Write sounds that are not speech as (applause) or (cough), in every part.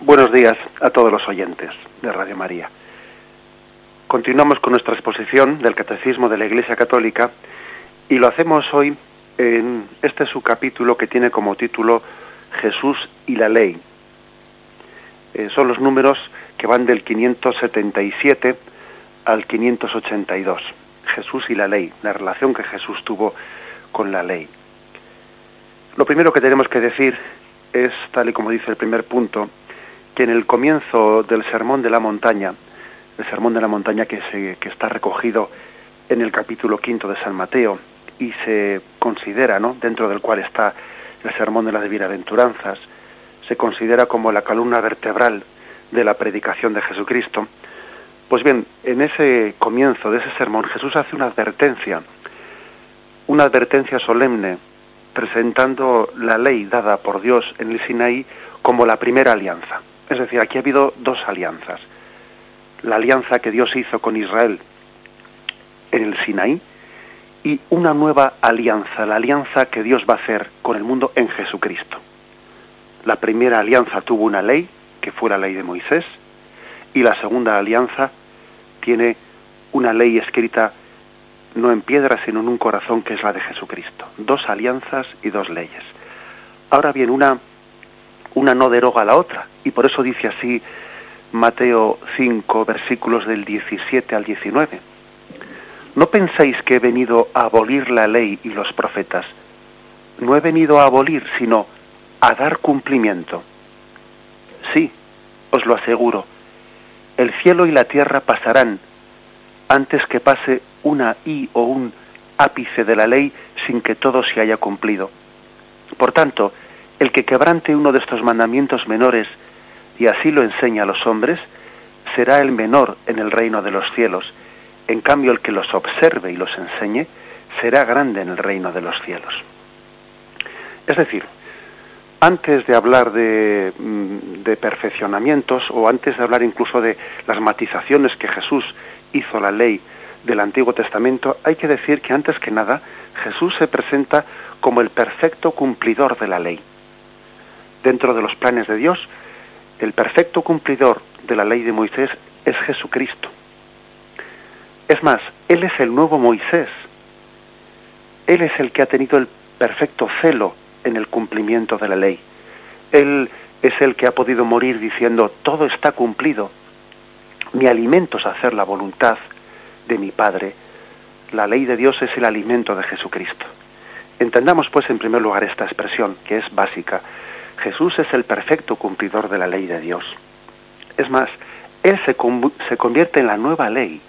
Buenos días a todos los oyentes de Radio María. Continuamos con nuestra exposición del Catecismo de la Iglesia Católica y lo hacemos hoy en este subcapítulo que tiene como título Jesús y la Ley. Eh, son los números que van del 577 al 582. Jesús y la Ley, la relación que Jesús tuvo con la ley. Lo primero que tenemos que decir es, tal y como dice el primer punto, que en el comienzo del Sermón de la Montaña, el Sermón de la Montaña que, se, que está recogido en el capítulo quinto de San Mateo y se considera, ¿no? dentro del cual está el Sermón de las Bienaventuranzas, se considera como la columna vertebral de la predicación de Jesucristo. Pues bien, en ese comienzo de ese sermón Jesús hace una advertencia, una advertencia solemne, presentando la ley dada por Dios en el Sinaí como la primera alianza. Es decir, aquí ha habido dos alianzas. La alianza que Dios hizo con Israel en el Sinaí y una nueva alianza, la alianza que Dios va a hacer con el mundo en Jesucristo. La primera alianza tuvo una ley, que fue la ley de Moisés, y la segunda alianza tiene una ley escrita no en piedra, sino en un corazón que es la de Jesucristo. Dos alianzas y dos leyes. Ahora bien, una una no deroga a la otra. Y por eso dice así Mateo 5, versículos del 17 al 19. No penséis que he venido a abolir la ley y los profetas. No he venido a abolir, sino a dar cumplimiento. Sí, os lo aseguro, el cielo y la tierra pasarán antes que pase una i o un ápice de la ley sin que todo se haya cumplido. Por tanto, el que quebrante uno de estos mandamientos menores y así lo enseña a los hombres, será el menor en el reino de los cielos. En cambio, el que los observe y los enseñe, será grande en el reino de los cielos. Es decir, antes de hablar de, mm, de, perfeccionamientos o antes de hablar incluso de las matizaciones que Jesús hizo la ley del Antiguo Testamento, hay que decir que antes que nada Jesús se presenta como el perfecto cumplidor de la ley dentro de los planes de Dios, el perfecto cumplidor de la ley de Moisés es Jesucristo. Es más, Él es el nuevo Moisés. Él es el que ha tenido el perfecto celo en el cumplimiento de la ley. Él es el que ha podido morir diciendo, todo está cumplido. Mi alimento es hacer la voluntad de mi Padre. La ley de Dios es el alimento de Jesucristo. Entendamos pues en primer lugar esta expresión, que es básica. Jesús es el perfecto cumplidor de la ley de Dios. Es más, Él se, se convierte en la nueva ley.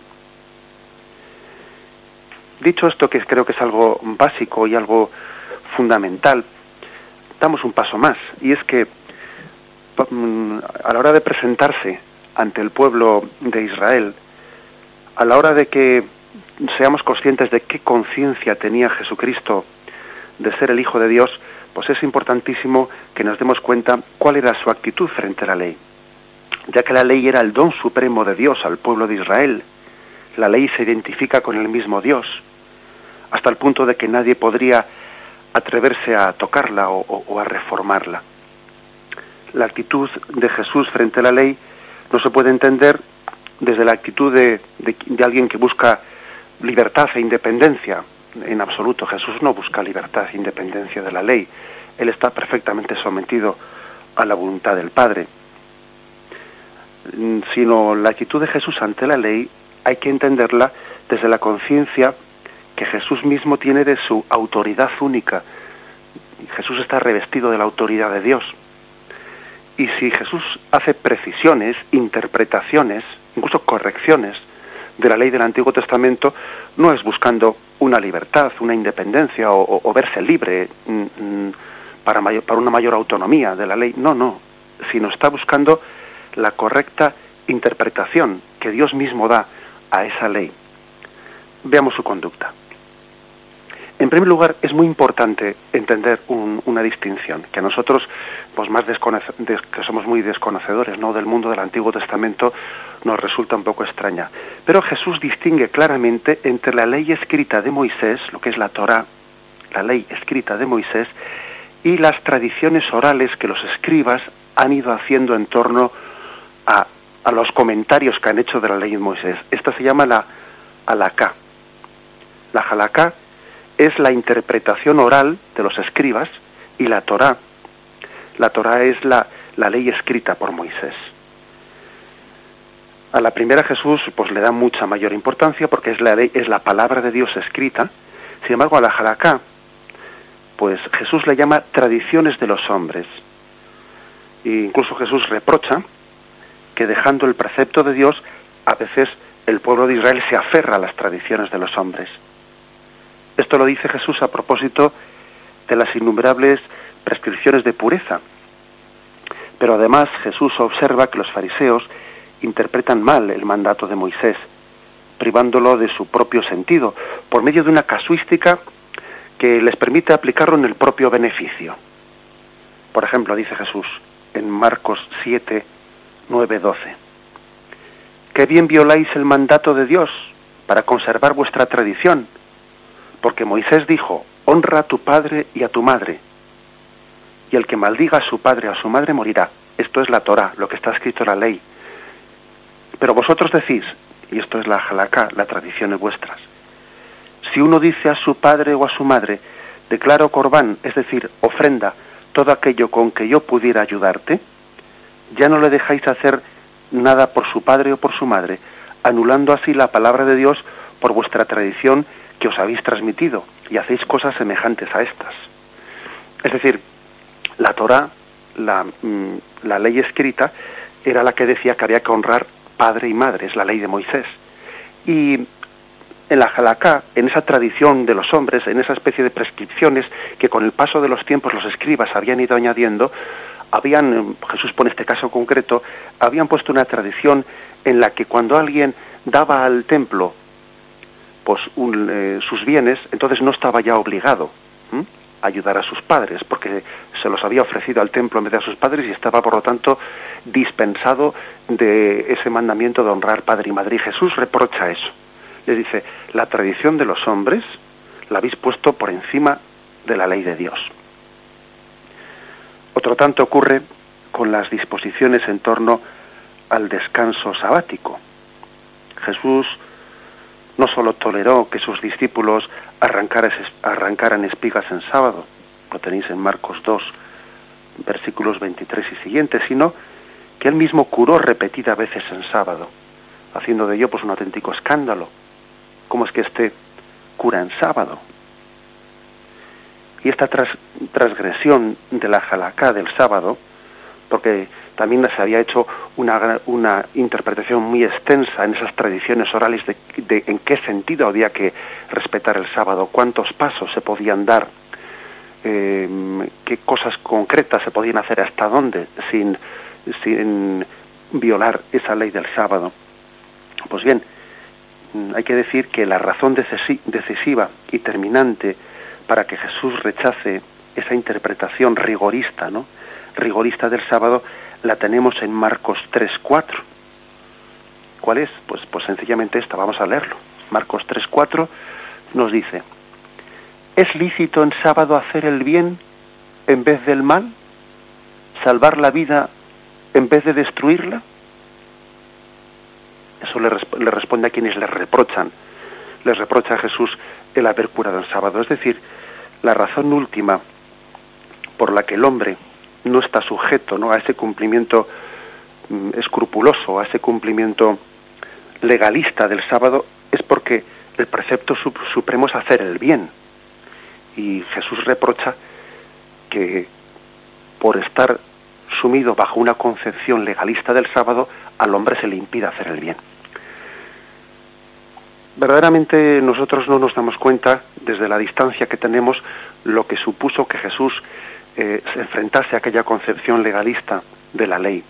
Dicho esto, que creo que es algo básico y algo fundamental, damos un paso más, y es que mm, a la hora de presentarse ante el pueblo de Israel, a la hora de que seamos conscientes de qué conciencia tenía Jesucristo de ser el Hijo de Dios, pues es importantísimo que nos demos cuenta cuál era su actitud frente a la ley. Ya que la ley era el don supremo de Dios al pueblo de Israel, la ley se identifica con el mismo Dios, hasta el punto de que nadie podría atreverse a tocarla o, a reformarla. La actitud de Jesús frente a la ley no se puede entender desde la actitud de, de alguien que busca libertad e independencia, en absoluto. Jesús no busca libertad independencia de la ley. Él está perfectamente sometido a la voluntad del Padre. Mm, sino la actitud de Jesús ante la ley hay que entenderla desde la conciencia que Jesús mismo tiene de su autoridad única. Jesús está revestido de la autoridad de Dios. Y si Jesús hace precisiones, interpretaciones, incluso correcciones de la ley del Antiguo Testamento, no es buscando una libertad, una independencia o, verse libre mm, mm, para, para una mayor autonomía de la ley. No, no, sino está buscando la correcta interpretación que Dios mismo da a esa ley. Veamos su conducta. En primer lugar, es muy importante entender una distinción, que nosotros, pues más que somos muy desconocedores ¿no? del mundo del Antiguo Testamento, nos resulta un poco extraña. Pero Jesús distingue claramente entre la ley escrita de Moisés, lo que es la Torah, la ley escrita de Moisés, y las tradiciones orales que los escribas han ido haciendo en torno a, a los comentarios que han hecho de la ley de Moisés. Esta se llama la halakha. La halakha es la interpretación oral de los escribas y la Torá. La Torá es la, la ley escrita por Moisés. A la primera Jesús pues le da mucha mayor importancia porque es la ley, es la palabra de Dios escrita. Sin embargo, a la halakha, pues Jesús le llama tradiciones de los hombres. E incluso Jesús reprocha que dejando el precepto de Dios, a veces el pueblo de Israel se aferra a las tradiciones de los hombres. Esto lo dice Jesús a propósito de las innumerables prescripciones de pureza. Pero además Jesús observa que los fariseos interpretan mal el mandato de Moisés, privándolo de su propio sentido, por medio de una casuística que les permite aplicarlo en el propio beneficio. Por ejemplo, dice Jesús en Marcos 7, 9, 12. Qué bien violáis el mandato de Dios para conservar vuestra tradición, porque Moisés dijo, honra a tu padre y a tu madre, y el que maldiga a su padre o a su madre morirá. Esto es la Torah, lo que está escrito en la ley. Pero vosotros decís, y esto es la halakha, la tradiciones vuestras, si uno dice a su padre o a su madre, declaro corbán, es decir, ofrenda, todo aquello con que yo pudiera ayudarte, ya no le dejáis hacer nada por su padre o por su madre, anulando así la palabra de Dios por vuestra tradición que os habéis transmitido y hacéis cosas semejantes a estas. Es decir, la Torah, la, mm, la ley escrita, era la que decía que había que honrar padre y madre, es la ley de Moisés. Y en la Halakha, en esa tradición de los hombres, en esa especie de prescripciones que con el paso de los tiempos los escribas habían ido añadiendo, habían, Jesús pone este caso concreto, habían puesto una tradición en la que cuando alguien daba al templo pues eh, sus bienes, entonces no estaba ya obligado a ayudar a sus padres, porque se los había ofrecido al templo en vez de a sus padres y estaba por lo tanto dispensado de ese mandamiento de honrar padre y madre. Y Jesús reprocha eso. Le dice, la tradición de los hombres la habéis puesto por encima de la ley de Dios. Otro tanto ocurre con las disposiciones en torno al descanso sabático. Jesús no solo toleró que sus discípulos arrancaran espigas en sábado, lo tenéis en Marcos 2, versículos 23 y siguientes, sino que él mismo curó repetidas veces en sábado, haciendo de ello pues un auténtico escándalo. ¿Cómo es que este cura en sábado? Y esta transgresión de la halakha del sábado, porque también se había hecho una, una interpretación muy extensa en esas tradiciones orales de, en qué sentido había que respetar el sábado, cuántos pasos se podían dar, eh, qué cosas concretas se podían hacer, hasta dónde, sin, sin violar esa ley del sábado. Pues bien, hay que decir que la razón decisiva y terminante para que Jesús rechace esa interpretación rigorista, ¿no? rigorista del sábado, la tenemos en Marcos 3.4. ¿Cuál es? Pues, pues sencillamente esta, vamos a leerlo. Marcos 3.4 nos dice, ¿es lícito en sábado hacer el bien en vez del mal? ¿Salvar la vida en vez de destruirla? Eso le, le responde a quienes le reprochan. Les reprocha a Jesús el haber curado el sábado. Es decir, la razón última por la que el hombre no está sujeto ¿no? a ese cumplimiento mm, escrupuloso, a ese cumplimiento legalista del sábado, es porque el precepto supremo es hacer el bien. Y Jesús reprocha que por estar sumido bajo una concepción legalista del sábado, al hombre se le impide hacer el bien verdaderamente nosotros no nos damos cuenta, desde la distancia que tenemos, lo que supuso que Jesús eh, se enfrentase a aquella concepción legalista de la ley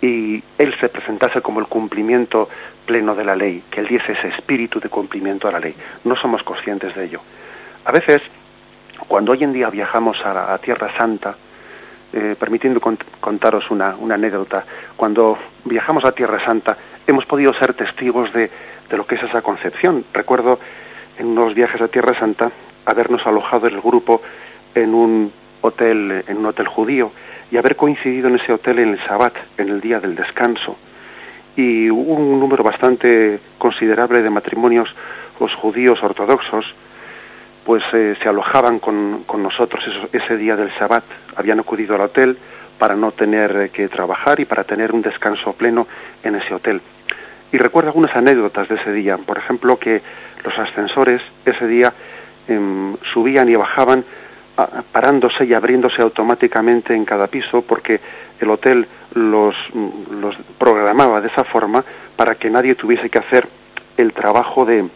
y él se presentase como el cumplimiento pleno de la ley, que él diese ese espíritu de cumplimiento a la ley. No somos conscientes de ello. A veces, cuando hoy en día viajamos a, Tierra Santa, eh, permitiendo contaros una, una anécdota, cuando viajamos a Tierra Santa hemos podido ser testigos de de lo que es esa concepción. Recuerdo en unos viajes a Tierra Santa habernos alojado el grupo en un hotel, en un hotel judío y haber coincidido en ese hotel en el Sabbat, en el día del descanso. Y hubo un número bastante considerable de matrimonios los judíos ortodoxos, pues eh, se alojaban con, con nosotros ese día del Sabbat. Habían acudido al hotel para no tener eh, que trabajar y para tener un descanso pleno en ese hotel. Y recuerdo algunas anécdotas de ese día. Por ejemplo, que los ascensores ese día em, subían y bajaban parándose y abriéndose automáticamente en cada piso porque el hotel los, los programaba de esa forma para que nadie tuviese que hacer el trabajo de,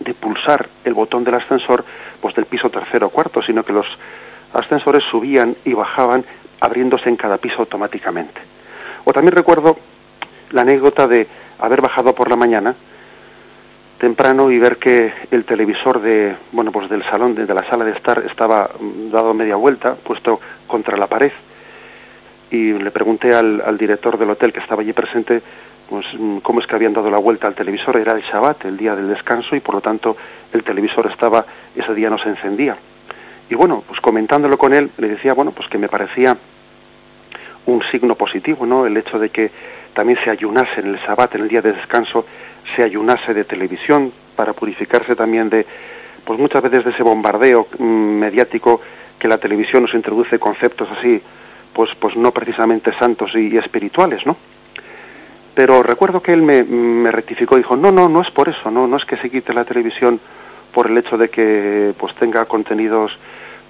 de pulsar el botón del ascensor pues del piso tercero o cuarto, sino que los ascensores subían y bajaban abriéndose en cada piso automáticamente. O también recuerdo la anécdota de haber bajado por la mañana temprano y ver que el televisor de bueno pues del salón de, la sala de estar estaba mm, dado media vuelta puesto contra la pared. Y le pregunté al, al director del hotel que estaba allí presente pues mm, cómo es que habían dado la vuelta al televisor. Era el Shabbat el día del descanso y por lo tanto el televisor estaba ese día no se encendía. Y bueno pues comentándolo con él le decía bueno pues que me parecía un signo positivo no el hecho de que también se ayunase en el Shabbat en el día de descanso se ayunase de televisión para purificarse también de, pues muchas veces de ese bombardeo mm, mediático que la televisión nos introduce conceptos así, pues, pues no precisamente santos y, espirituales, ¿no? Pero recuerdo que él me, me rectificó, dijo, no, no, no es por eso, no, no es que se quite la televisión por el hecho de que pues tenga contenidos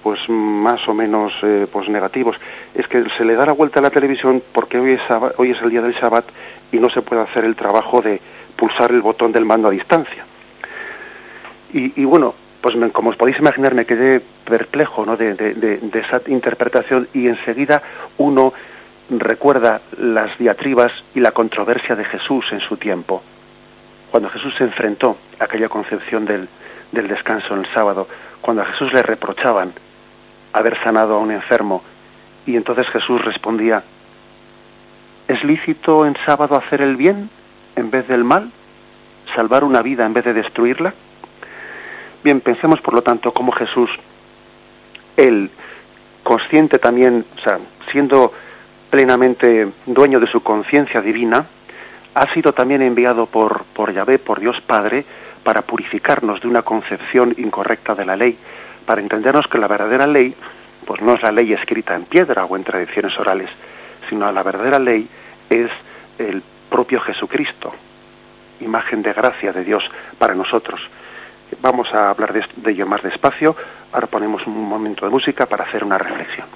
pues más o menos eh, pues negativos es que se le da la vuelta a la televisión porque hoy es hoy es el día del Shabbat y no se puede hacer el trabajo de pulsar el botón del mando a distancia. Y, bueno, pues como os podéis imaginar, me quedé perplejo ¿no? de, de, esa interpretación y enseguida uno recuerda las diatribas y la controversia de Jesús en su tiempo. Cuando Jesús se enfrentó a aquella concepción del, del descanso en el sábado, cuando a Jesús le reprochaban haber sanado a un enfermo, y entonces Jesús respondía, ¿es lícito en sábado hacer el bien en vez del mal, salvar una vida en vez de destruirla. Bien, pensemos por lo tanto cómo Jesús, él, consciente también, o sea, siendo plenamente dueño de su conciencia divina, ha sido también enviado por, por Yahvé, por Dios Padre, para purificarnos de una concepción incorrecta de la ley, para entendernos que la verdadera ley, pues no es la ley escrita en piedra o en tradiciones orales, sino la verdadera ley es el propio Jesucristo, imagen de gracia de Dios para nosotros. Vamos a hablar de, de ello más despacio. Ahora ponemos un momento de música para hacer una reflexión.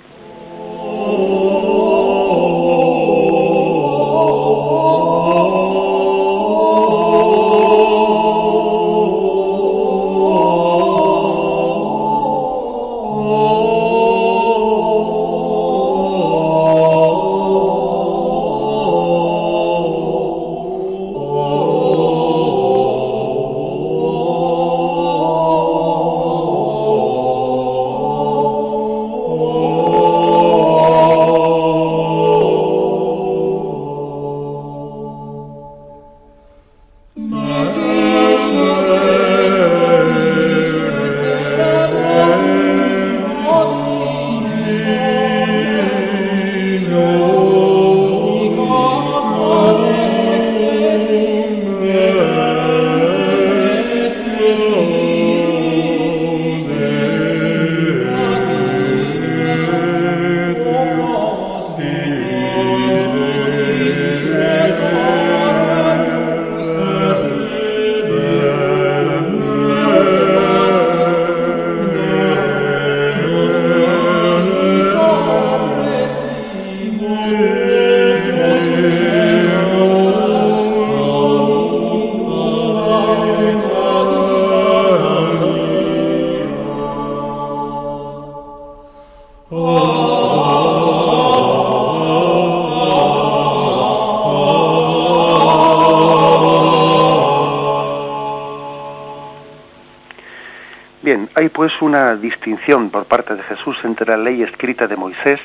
Una distinción por parte de Jesús entre la ley escrita de Moisés,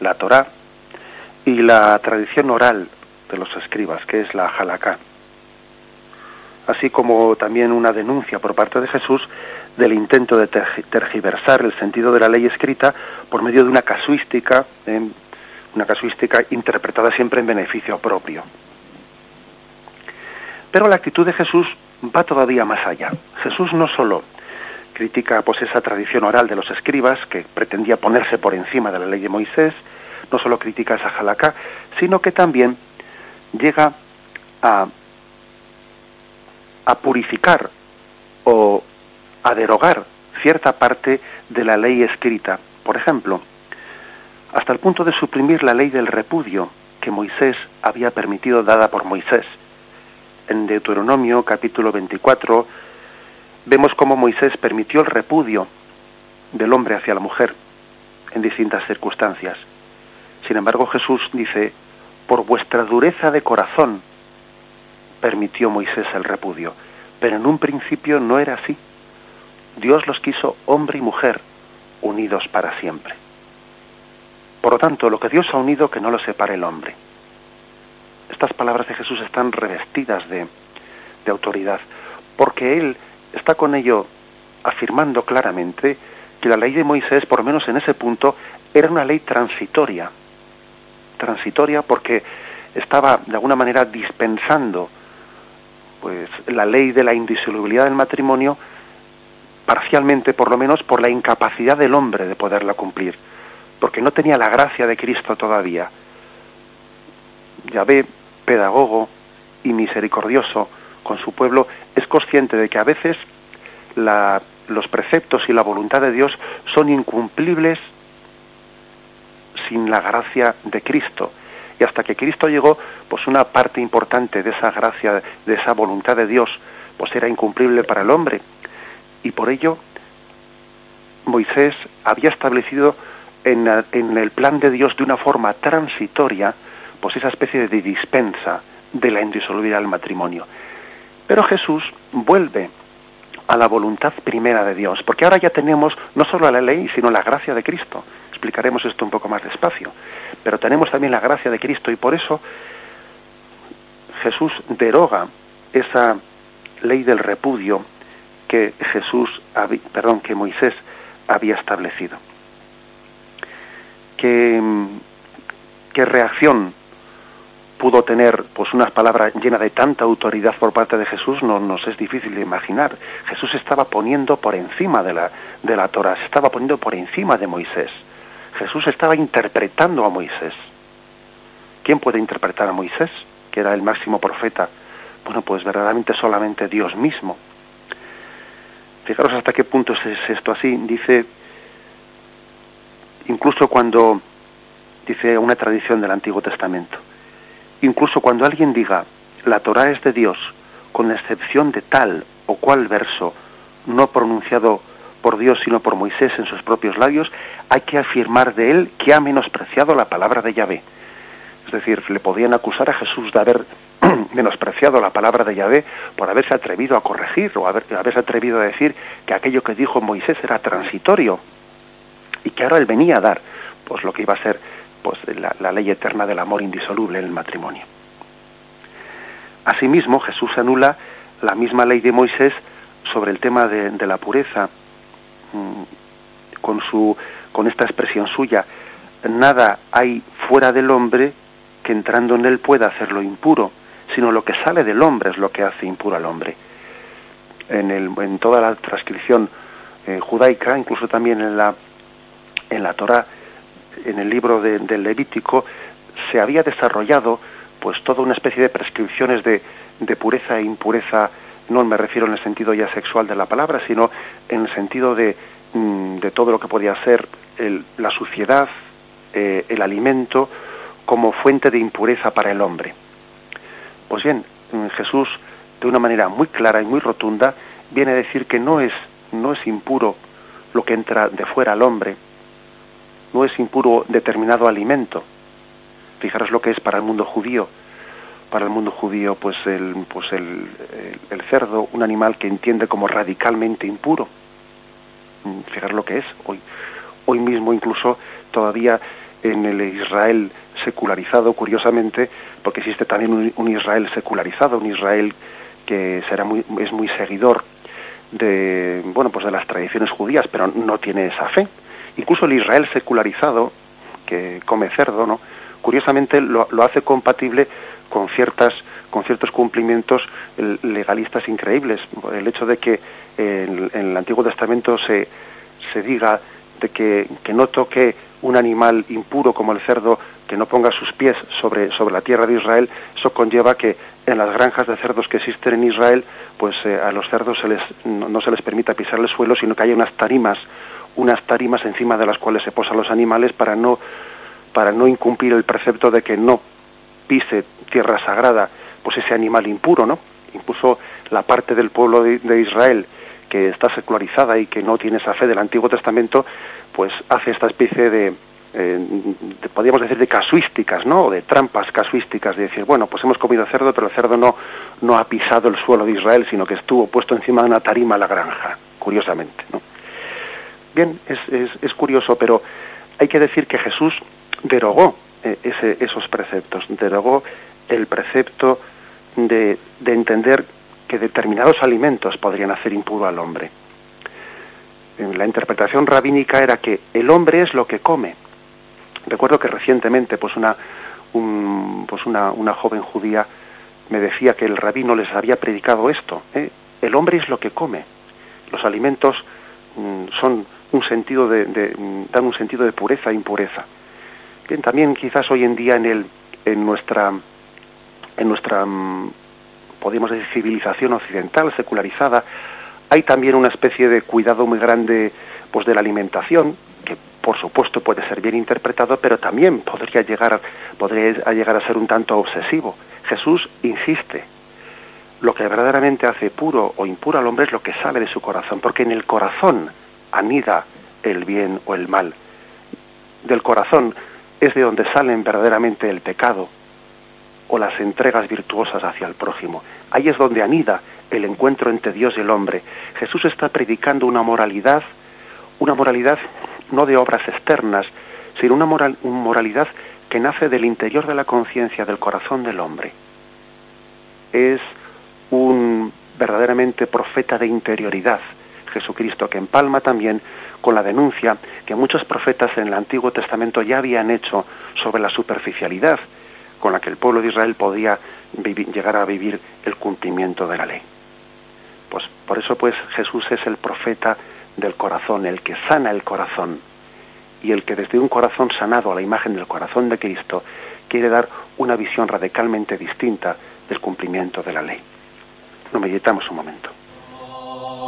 la Torá, y la tradición oral de los escribas, que es la Halakha. Así como también una denuncia por parte de Jesús del intento de tergiversar el sentido de la ley escrita por medio de una casuística, una casuística interpretada siempre en beneficio propio. Pero la actitud de Jesús va todavía más allá. Jesús no solo critica pues esa tradición oral de los escribas que pretendía ponerse por encima de la ley de Moisés, no solo critica esa jalacá, sino que también llega a, a purificar o a derogar cierta parte de la ley escrita. Por ejemplo, hasta el punto de suprimir la ley del repudio que Moisés había permitido dada por Moisés. En Deuteronomio capítulo 24 vemos cómo Moisés permitió el repudio del hombre hacia la mujer en distintas circunstancias. Sin embargo, Jesús dice, por vuestra dureza de corazón permitió Moisés el repudio, pero en un principio no era así. Dios los quiso hombre y mujer unidos para siempre. Por lo tanto, lo que Dios ha unido, que no lo separe el hombre. Estas palabras de Jesús están revestidas de, de autoridad, porque Él está con ello afirmando claramente que la ley de Moisés, por lo menos en ese punto, era una ley transitoria. Transitoria porque estaba de alguna manera dispensando pues la ley de la indisolubilidad del matrimonio parcialmente por lo menos por la incapacidad del hombre de poderla cumplir, porque no tenía la gracia de Cristo todavía. Yahvé, pedagogo y misericordioso con su pueblo, es consciente de que a veces los preceptos y la voluntad de Dios son incumplibles sin la gracia de Cristo. Y hasta que Cristo llegó, pues una parte importante de esa gracia, de esa voluntad de Dios, pues era incumplible para el hombre. Y por ello, Moisés había establecido en, en el plan de Dios de una forma transitoria, pues esa especie de dispensa de la indisolubilidad del matrimonio. Pero Jesús vuelve a la voluntad primera de Dios, porque ahora ya tenemos no solo la ley, sino la gracia de Cristo. Explicaremos esto un poco más despacio, pero tenemos también la gracia de Cristo y por eso Jesús deroga esa ley del repudio que Jesús, perdón, que Moisés había establecido. ¿Qué, qué reacción pudo tener pues unas palabras llenas de tanta autoridad por parte de Jesús no nos es difícil de imaginar. Jesús estaba poniendo por encima de la de la Torah, se estaba poniendo por encima de Moisés. Jesús estaba interpretando a Moisés. ¿Quién puede interpretar a Moisés, que era el máximo profeta? Bueno, pues verdaderamente solamente Dios mismo. Fijaros hasta qué punto es esto así. Dice, incluso cuando dice una tradición del Antiguo Testamento, Incluso cuando alguien diga, la Torah es de Dios, con excepción de tal o cual verso no pronunciado por Dios sino por Moisés en sus propios labios, hay que afirmar de él que ha menospreciado la palabra de Yahvé. Es decir, le podían acusar a Jesús de haber (clears throat) menospreciado la palabra de Yahvé por haberse atrevido a corregir o haber, haberse atrevido a decir que aquello que dijo Moisés era transitorio y que ahora él venía a dar pues lo que iba a ser pues, la, ley eterna del amor indisoluble en el matrimonio. Asimismo, Jesús anula la misma ley de Moisés sobre el tema de, la pureza, mm, con, su, con esta expresión suya, nada hay fuera del hombre que entrando en él pueda hacerlo impuro, sino lo que sale del hombre es lo que hace impuro al hombre. En, el, en toda la transcripción eh, judaica, incluso también en la, en la Torah, en el libro del Levítico se había desarrollado pues toda una especie de prescripciones de, de pureza e impureza, no me refiero en el sentido ya sexual de la palabra, sino en el sentido de, mm, de todo lo que podía ser la suciedad, eh, el alimento, como fuente de impureza para el hombre. Pues bien, mm, Jesús, de una manera muy clara y muy rotunda, viene a decir que no es, no es impuro lo que entra de fuera al hombre, no es impuro determinado alimento. Fijaros lo que es para el mundo judío. Para el mundo judío, pues el, pues el, el, cerdo, un animal que entiende como radicalmente impuro. Mm, fijaros lo que es. Hoy, hoy mismo incluso todavía en el Israel secularizado, curiosamente, porque existe también un, un Israel secularizado, un Israel que será muy, es muy seguidor de bueno pues de las tradiciones judías, pero no tiene esa fe Incluso el Israel secularizado, que come cerdo, ¿no? curiosamente lo, hace compatible con ciertas con ciertos cumplimientos legalistas increíbles. El hecho de que en, el Antiguo Testamento se, se diga de que, que, no toque un animal impuro como el cerdo, que no ponga sus pies sobre, sobre la tierra de Israel, eso conlleva que en las granjas de cerdos que existen en Israel, pues eh, a los cerdos se les, no, se les permita pisar el suelo, sino que haya unas tarimas, unas tarimas encima de las cuales se posan los animales para no, para no incumplir el precepto de que no pise tierra sagrada, pues ese animal impuro, ¿no? Incluso la parte del pueblo de Israel que está secularizada y que no tiene esa fe del Antiguo Testamento, pues hace esta especie de, eh, podríamos decir, de casuísticas, ¿no? O de trampas casuísticas, de decir, bueno, pues hemos comido cerdo, pero el cerdo no, no ha pisado el suelo de Israel, sino que estuvo puesto encima de una tarima a la granja, curiosamente, ¿no? Bien, es, es, es curioso, pero hay que decir que Jesús derogó eh, ese, esos preceptos, derogó el precepto de, de entender que determinados alimentos podrían hacer impuro al hombre. La interpretación rabínica era que el hombre es lo que come. Recuerdo que recientemente, pues una, pues una, una joven judía me decía que el rabino les había predicado esto. ¿eh? El hombre es lo que come. Los alimentos mm, son un sentido de, mm, dan un sentido de pureza e impureza. Bien, también quizás hoy en día en el, en nuestra, en nuestra mm, decir, civilización occidental, secularizada, hay también una especie de cuidado muy grande pues de la alimentación, que por supuesto puede ser bien interpretado, pero también podría llegar, podría llegar a ser un tanto obsesivo. Jesús insiste, lo que verdaderamente hace puro o impuro al hombre es lo que sale de su corazón, porque en el corazón anida el bien o el mal. Del corazón es de donde salen verdaderamente el pecado, o las entregas virtuosas hacia el prójimo. Ahí es donde anida el encuentro entre Dios y el hombre. Jesús está predicando una moralidad, una moralidad no de obras externas, sino una, moral, una moralidad que nace del interior de la conciencia, del corazón del hombre. Es un verdaderamente profeta de interioridad, Jesucristo, que empalma también con la denuncia que muchos profetas en el Antiguo Testamento ya habían hecho sobre la superficialidad con la que el pueblo de Israel podía llegar a vivir el cumplimiento de la ley. Pues por eso pues Jesús es el profeta del corazón, el que sana el corazón y el que desde un corazón sanado a la imagen del corazón de Cristo quiere dar una visión radicalmente distinta del cumplimiento de la ley. Lo meditamos un momento. Oh.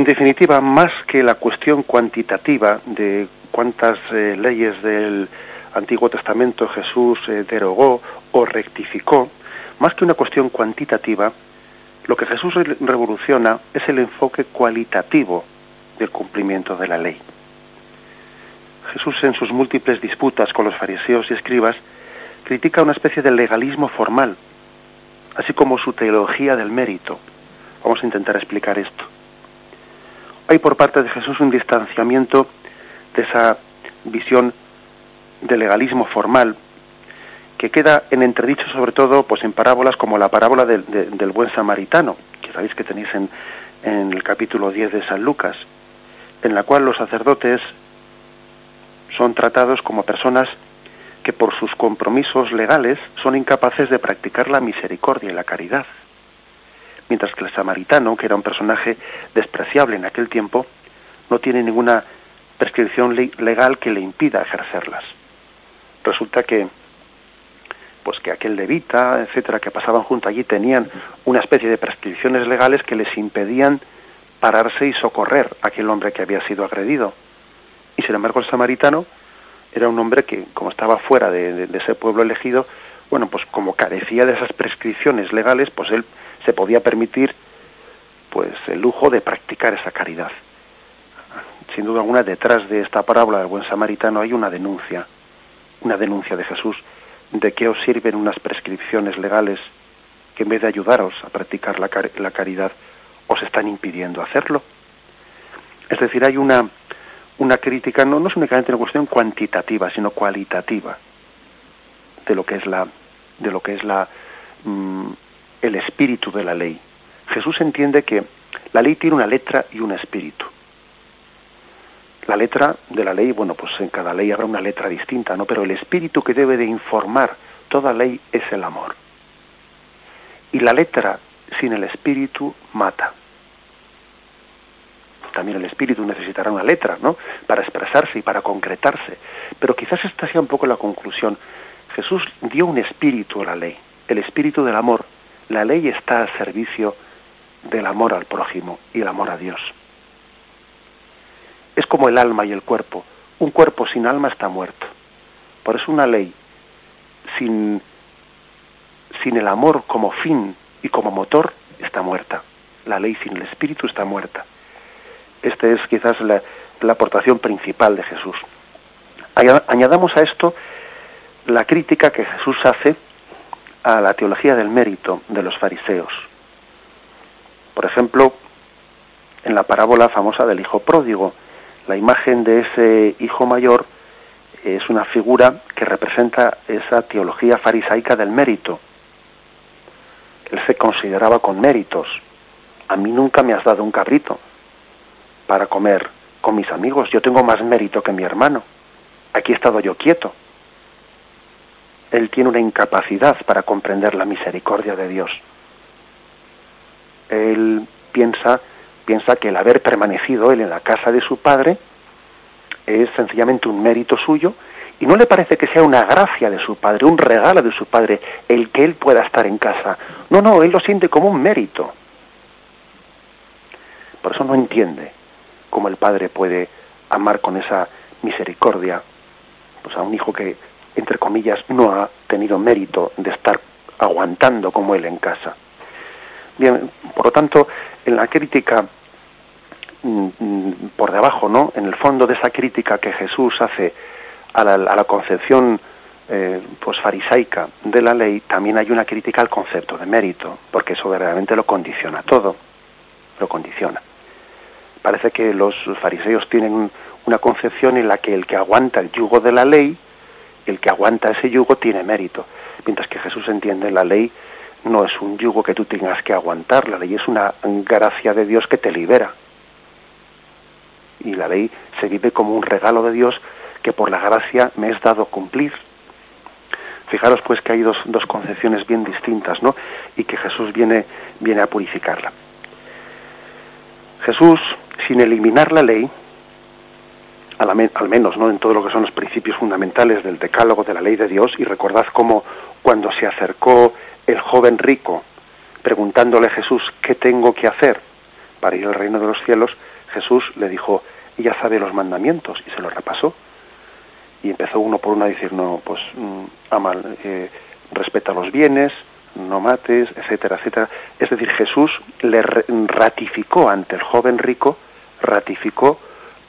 En definitiva, más que la cuestión cuantitativa de cuántas eh, leyes del Antiguo Testamento Jesús eh, derogó o rectificó, más que una cuestión cuantitativa, lo que Jesús revoluciona es el enfoque cualitativo del cumplimiento de la ley. Jesús en sus múltiples disputas con los fariseos y escribas critica una especie de legalismo formal, así como su teología del mérito. Vamos a intentar explicar esto. Hay por parte de Jesús un distanciamiento de esa visión de legalismo formal que queda en entredicho sobre todo pues en parábolas como la parábola del, buen samaritano, que sabéis que tenéis en, en el capítulo 10 de San Lucas, en la cual los sacerdotes son tratados como personas que por sus compromisos legales son incapaces de practicar la misericordia y la caridad. Mientras que el samaritano, que era un personaje despreciable en aquel tiempo, no tiene ninguna prescripción legal que le impida ejercerlas. Resulta que pues que aquel levita, etcétera, que pasaban junto allí tenían una especie de prescripciones legales que les impedían pararse y socorrer a aquel hombre que había sido agredido. Y sin embargo el samaritano era un hombre que, como estaba fuera de, ese pueblo elegido, bueno, pues como carecía de esas prescripciones legales, pues él se podía permitir pues el lujo de practicar esa caridad. Sin duda alguna, detrás de esta parábola del buen samaritano hay una denuncia, una denuncia de Jesús de que os sirven unas prescripciones legales que en vez de ayudaros a practicar la, la caridad, os están impidiendo hacerlo. Es decir, hay una una crítica no, no es únicamente una cuestión cuantitativa, sino cualitativa de lo que es la de lo que es la mm, el espíritu de la ley. Jesús entiende que la ley tiene una letra y un espíritu. La letra de la ley, bueno, pues en cada ley habrá una letra distinta, ¿no? Pero el espíritu que debe de informar toda ley es el amor. Y la letra sin el espíritu mata también el espíritu necesitará una letra, ¿no? Para expresarse y para concretarse. Pero quizás esta sea un poco la conclusión. Jesús dio un espíritu a la ley, el espíritu del amor. La ley está al servicio del amor al prójimo y el amor a Dios. Es como el alma y el cuerpo. Un cuerpo sin alma está muerto. Por eso una ley sin, sin el amor como fin y como motor está muerta. La ley sin el espíritu está muerta. Esta es quizás la, aportación principal de Jesús. Añadamos a esto la crítica que Jesús hace a la teología del mérito de los fariseos. Por ejemplo, en la parábola famosa del hijo pródigo, la imagen de ese hijo mayor es una figura que representa esa teología farisaica del mérito. Él se consideraba con méritos. A mí nunca me has dado un cabrito para comer con mis amigos. Yo tengo más mérito que mi hermano. Aquí he estado yo quieto. Él tiene una incapacidad para comprender la misericordia de Dios. Él piensa, piensa que el haber permanecido él en la casa de su padre es sencillamente un mérito suyo y no le parece que sea una gracia de su padre, un regalo de su padre, el que él pueda estar en casa. No, no, él lo siente como un mérito. Por eso no entiende cómo el padre puede amar con esa misericordia pues a un hijo que entre comillas no ha tenido mérito de estar aguantando como él en casa. Bien, por lo tanto, en la crítica mm, mm, por debajo, ¿no? En el fondo de esa crítica que Jesús hace a la, concepción eh, pues farisaica de la ley, también hay una crítica al concepto de mérito, porque eso verdaderamente lo condiciona todo, lo condiciona. Parece que los fariseos tienen una concepción en la que el que aguanta el yugo de la ley, el que aguanta ese yugo tiene mérito, mientras que Jesús entiende la ley no es un yugo que tú tengas que aguantar, la ley es una gracia de Dios que te libera. Y la ley se vive como un regalo de Dios que por la gracia me es dado cumplir. Fijaros pues que hay dos, dos concepciones bien distintas, ¿no? Y que Jesús viene, viene a purificarla. Jesús sin eliminar la ley, al, menos no en todo lo que son los principios fundamentales del decálogo de la ley de Dios, y recordad cómo cuando se acercó el joven rico preguntándole a Jesús qué tengo que hacer para ir al reino de los cielos, Jesús le dijo, ella sabe los mandamientos y se los repasó. Y empezó uno por uno a decir, no, pues mm, ama, eh, respeta los bienes, no mates, etcétera, etcétera. Es decir, Jesús le ratificó ante el joven rico, ratificó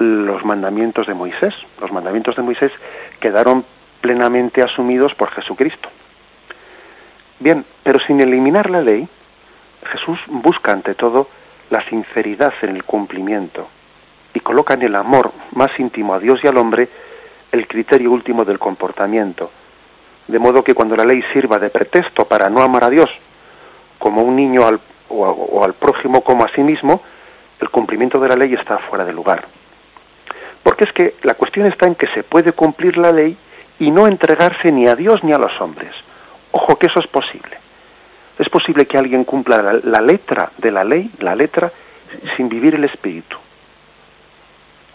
los mandamientos de Moisés. Los mandamientos de Moisés quedaron plenamente asumidos por Jesucristo. Bien, pero sin eliminar la ley, Jesús busca ante todo la sinceridad en el cumplimiento y coloca en el amor más íntimo a Dios y al hombre el criterio último del comportamiento. De modo que cuando la ley sirva de pretexto para no amar a Dios como un niño al, o, al prójimo como a sí mismo, el cumplimiento de la ley está fuera de lugar. Porque es que la cuestión está en que se puede cumplir la ley y no entregarse ni a Dios ni a los hombres. Ojo que eso es posible. Es posible que alguien cumpla la, letra de la ley, la letra, sin vivir el espíritu.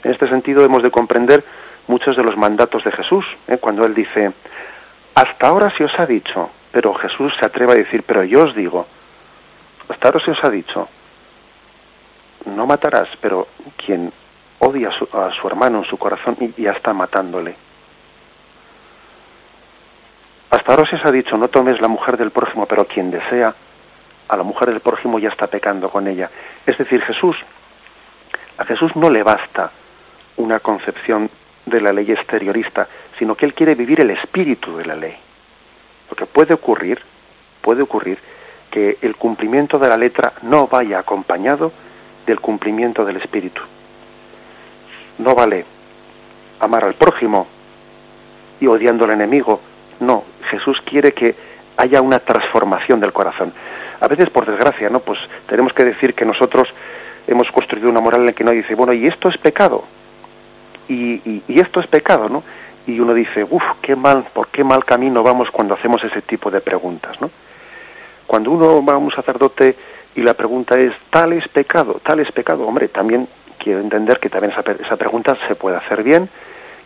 En este sentido hemos de comprender muchos de los mandatos de Jesús, ¿eh? cuando Él dice, hasta ahora se os ha dicho, pero Jesús se atreve a decir, pero yo os digo, hasta ahora se os ha dicho, no matarás, pero quien odia a su, hermano en su corazón y ya está matándole. Hasta ahora se ha dicho, no tomes la mujer del prójimo, pero quien desea a la mujer del prójimo ya está pecando con ella. Es decir, Jesús, a Jesús no le basta una concepción de la ley exteriorista, sino que él quiere vivir el espíritu de la ley. Porque puede ocurrir, puede ocurrir que el cumplimiento de la letra no vaya acompañado del cumplimiento del espíritu. No vale amar al prójimo y odiando al enemigo. No, Jesús quiere que haya una transformación del corazón. A veces, por desgracia, ¿no? Pues tenemos que decir que nosotros hemos construido una moral en la que no dice, bueno, ¿y esto es pecado? y, esto es pecado, ¿no? Y uno dice, uff, qué mal, por qué mal camino vamos cuando hacemos ese tipo de preguntas, ¿no? Cuando uno va a un sacerdote y la pregunta es, tal es pecado, tal es pecado, hombre, también quiero entender que también esa, pregunta se puede hacer bien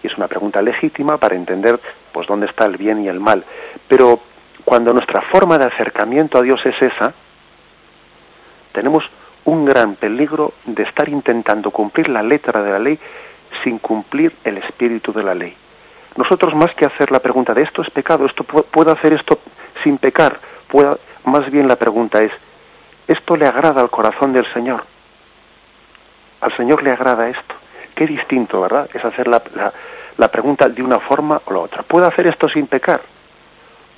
y es una pregunta legítima para entender pues dónde está el bien y el mal. Pero cuando nuestra forma de acercamiento a Dios es esa, tenemos un gran peligro de estar intentando cumplir la letra de la ley sin cumplir el espíritu de la ley. Nosotros más que hacer la pregunta de esto es pecado, esto puedo hacer esto sin pecar, más bien la pregunta es, ¿esto le agrada al corazón del Señor? Al Señor le agrada esto. Qué distinto, ¿verdad? Es hacer la, la, pregunta de una forma o la otra. ¿Puedo hacer esto sin pecar?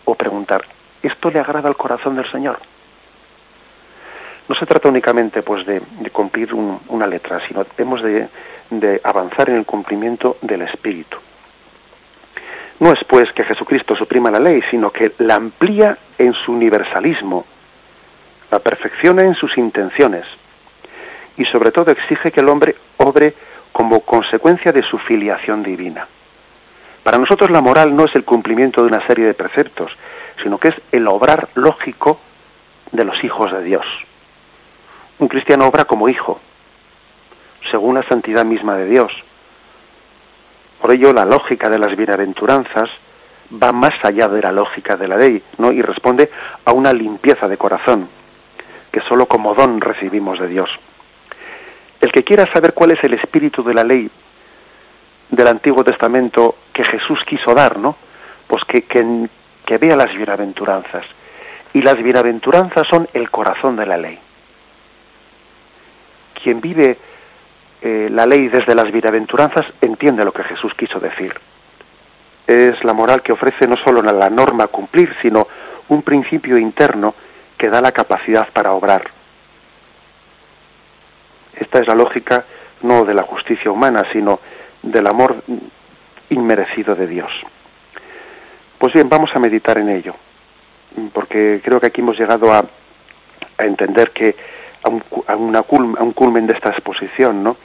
O preguntar, ¿esto le agrada al corazón del Señor? No se trata únicamente pues de, cumplir una letra, sino hemos de, de avanzar en el cumplimiento del Espíritu. No es pues que Jesucristo suprima la ley, sino que la amplía en su universalismo, la perfecciona en sus intenciones y sobre todo exige que el hombre obre como consecuencia de su filiación divina. Para nosotros la moral no es el cumplimiento de una serie de preceptos, sino que es el obrar lógico de los hijos de Dios. Un cristiano obra como hijo, según la santidad misma de Dios. Por ello, la lógica de las bienaventuranzas va más allá de la lógica de la ley, ¿no? Y responde a una limpieza de corazón, que sólo como don recibimos de Dios. El que quiera saber cuál es el espíritu de la ley del Antiguo Testamento que Jesús quiso dar, ¿no? Pues que, que, vea las bienaventuranzas. Y las bienaventuranzas son el corazón de la ley. Quien vive eh, la ley desde las bienaventuranzas entiende lo que Jesús quiso decir. Es la moral que ofrece no solo la norma a cumplir, sino un principio interno que da la capacidad para obrar. Esta es la lógica no de la justicia humana, sino del amor inmerecido de Dios. Pues bien, vamos a meditar en ello, porque creo que aquí hemos llegado a, a entender que a un, una, a un culmen de esta exposición, ¿no?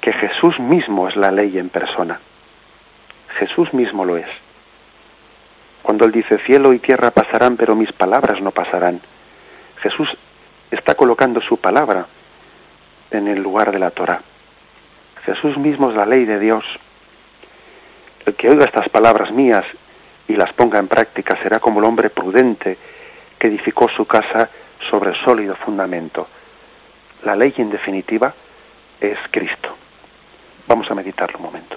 que Jesús mismo es la ley en persona. Jesús mismo lo es. Cuando Él dice, cielo y tierra pasarán, pero mis palabras no pasarán, Jesús está colocando su palabra en el lugar de la Torah. Jesús mismo es la ley de Dios. El que oiga estas palabras mías y las ponga en práctica será como el hombre prudente que edificó su casa sobre sólido fundamento. La ley, en definitiva, es Cristo. Vamos a meditarlo un momento.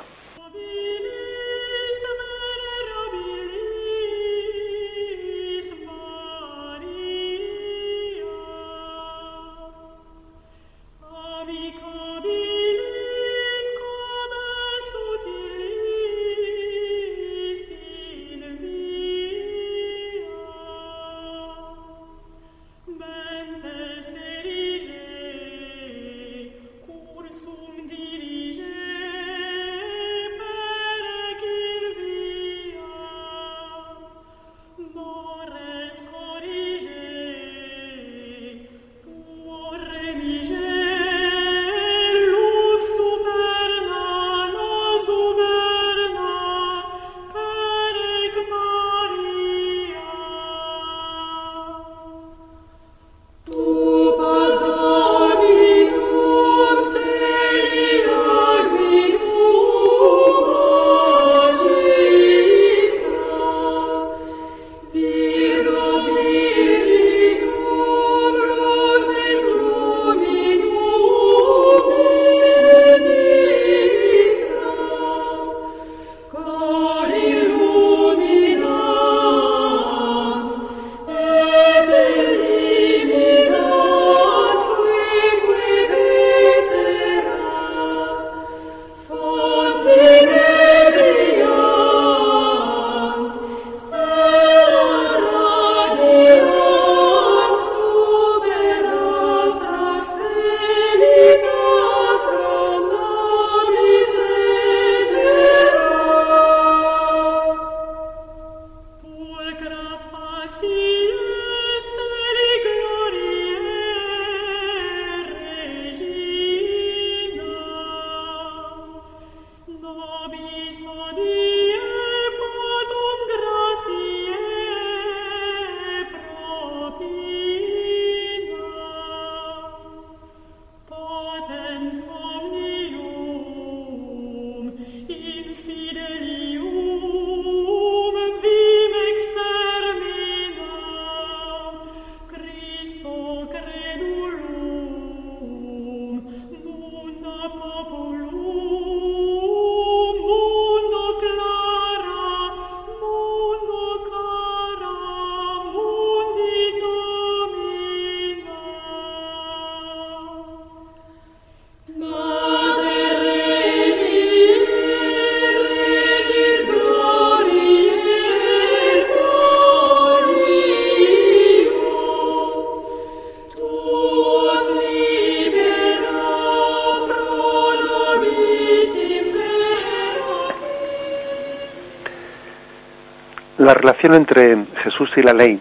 Relación entre Jesús y la ley,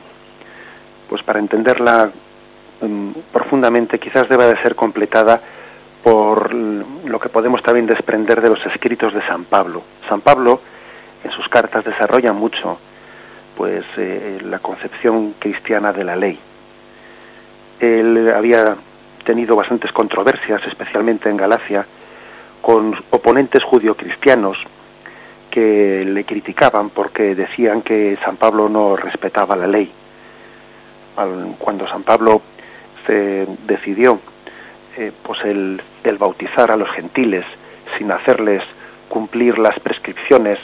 pues para entenderla mm, profundamente quizás deba de ser completada por lo que podemos también desprender de los escritos de San Pablo. San Pablo en sus cartas desarrolla mucho pues eh, la concepción cristiana de la ley. Él había tenido bastantes controversias, especialmente en Galacia, con oponentes judio-cristianos que le criticaban porque decían que San Pablo no respetaba la ley. Cuando San Pablo se decidió eh, pues el, el, bautizar a los gentiles sin hacerles cumplir las prescripciones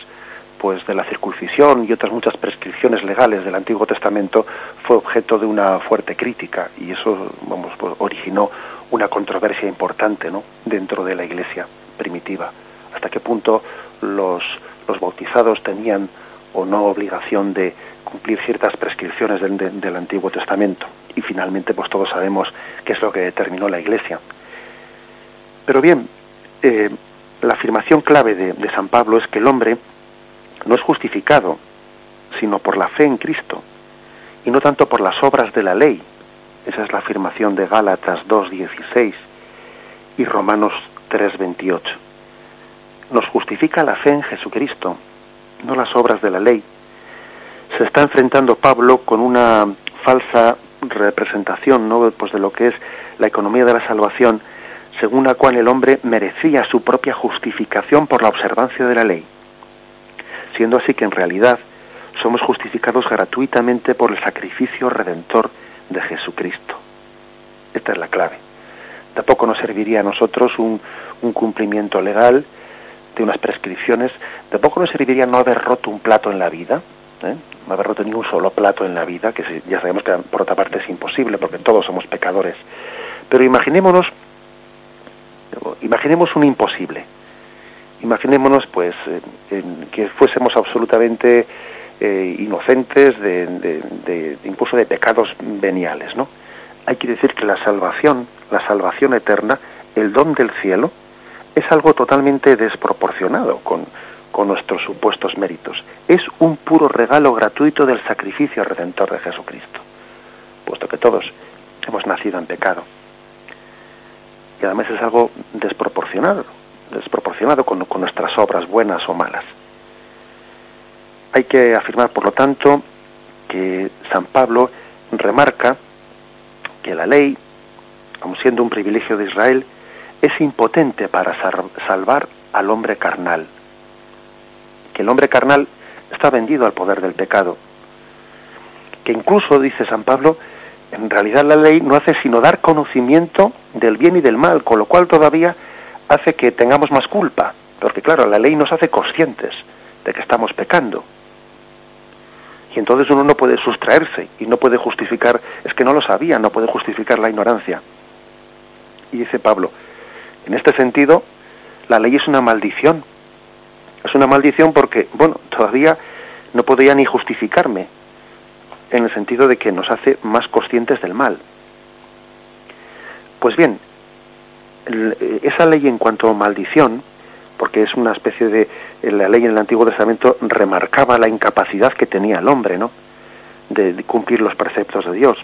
pues de la circuncisión y otras muchas prescripciones legales del Antiguo Testamento fue objeto de una fuerte crítica y eso vamos pues, originó una controversia importante ¿no? dentro de la Iglesia primitiva hasta qué punto los los bautizados tenían o no obligación de cumplir ciertas prescripciones del, Antiguo Testamento. Y finalmente, pues todos sabemos qué es lo que determinó la Iglesia. Pero bien, eh, la afirmación clave de, San Pablo es que el hombre no es justificado, sino por la fe en Cristo, y no tanto por las obras de la ley. Esa es la afirmación de Gálatas 2.16 y Romanos 3.28 nos justifica la fe en Jesucristo, no las obras de la ley. Se está enfrentando Pablo con una falsa representación ¿no? pues de lo que es la economía de la salvación, según la cual el hombre merecía su propia justificación por la observancia de la ley, siendo así que en realidad somos justificados gratuitamente por el sacrificio redentor de Jesucristo. Esta es la clave. Tampoco nos serviría a nosotros un, un cumplimiento legal de unas prescripciones. Tampoco nos serviría no haber roto un plato en la vida, ¿eh? no haber roto ni un solo plato en la vida, que ya sabemos que por otra parte es imposible porque todos somos pecadores. Pero imaginémonos, imaginemos un imposible. Imaginémonos pues que fuésemos absolutamente eh, inocentes de, incluso de pecados veniales, ¿no? Hay que decir que la salvación, la salvación eterna, el don del cielo, es algo totalmente desproporcionado con, con nuestros supuestos méritos. Es un puro regalo gratuito del sacrificio redentor de Jesucristo, puesto que todos hemos nacido en pecado. Y además es algo desproporcionado, desproporcionado con, con nuestras obras buenas o malas. Hay que afirmar, por lo tanto, que San Pablo remarca que la ley, como siendo un privilegio de Israel, es impotente para salvar al hombre carnal. Que el hombre carnal está vendido al poder del pecado. Que incluso, dice San Pablo, en realidad la ley no hace sino dar conocimiento del bien y del mal, con lo cual todavía hace que tengamos más culpa, porque claro, la ley nos hace conscientes de que estamos pecando. Y entonces uno no puede sustraerse y no puede justificar, es que no lo sabía, no puede justificar la ignorancia. Y dice Pablo, en este sentido, la ley es una maldición. Es una maldición porque, bueno, todavía no podría ni justificarme, en el sentido de que nos hace más conscientes del mal. Pues bien, esa ley en cuanto a maldición, porque es una especie de la ley en el Antiguo Testamento remarcaba la incapacidad que tenía el hombre, ¿no? De, cumplir los preceptos de Dios.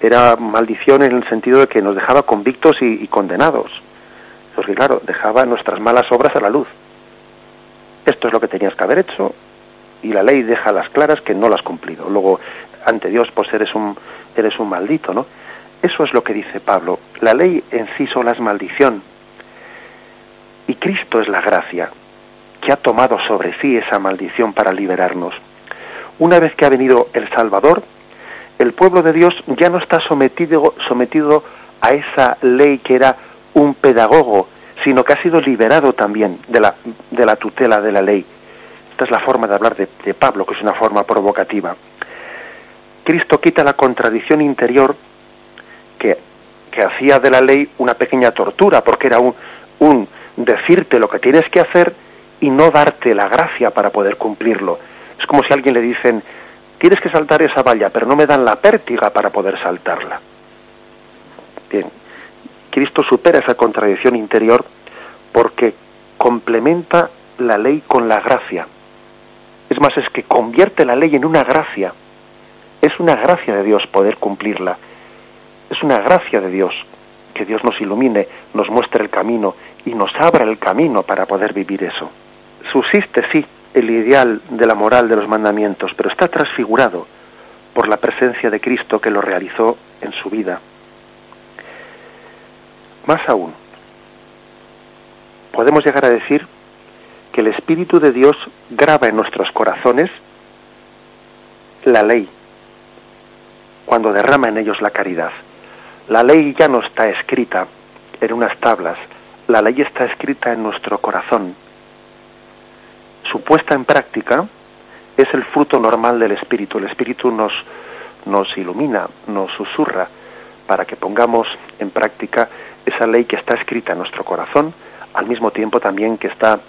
Era maldición en el sentido de que nos dejaba convictos y, condenados, porque claro, dejaba nuestras malas obras a la luz. Esto es lo que tenías que haber hecho y la ley deja las claras que no las has cumplido. Luego, ante Dios, pues eres un, eres un maldito, ¿no? Eso es lo que dice Pablo. La ley en sí sola es maldición, y Cristo es la gracia que ha tomado sobre sí esa maldición para liberarnos. Una vez que ha venido el Salvador, el pueblo de Dios ya no está sometido, sometido a esa ley que era un pedagogo, sino que ha sido liberado también de la, de la tutela de la ley. Esta es la forma de hablar de, Pablo, que es una forma provocativa. Cristo quita la contradicción interior que, que hacía de la ley una pequeña tortura, porque era un, un decirte lo que tienes que hacer y no darte la gracia para poder cumplirlo. Es como si a alguien le dicen, tienes que saltar esa valla, pero no me dan la pértiga para poder saltarla. Bien, Cristo supera esa contradicción interior porque complementa la ley con la gracia. Es más, es que convierte la ley en una gracia. Es una gracia de Dios poder cumplirla. Es una gracia de Dios que Dios nos ilumine, nos muestre el camino y nos abra el camino para poder vivir eso. Subsiste, sí, el ideal de la moral de los mandamientos, pero está transfigurado por la presencia de Cristo que lo realizó en su vida. Más aún, podemos llegar a decir que el Espíritu de Dios graba en nuestros corazones la ley, cuando derrama en ellos la caridad. La ley ya no está escrita en unas tablas, la ley está escrita en nuestro corazón. Su puesta en práctica es el fruto normal del Espíritu. El Espíritu nos, nos ilumina, nos susurra para que pongamos en práctica esa ley que está escrita en nuestro corazón, al mismo tiempo también que está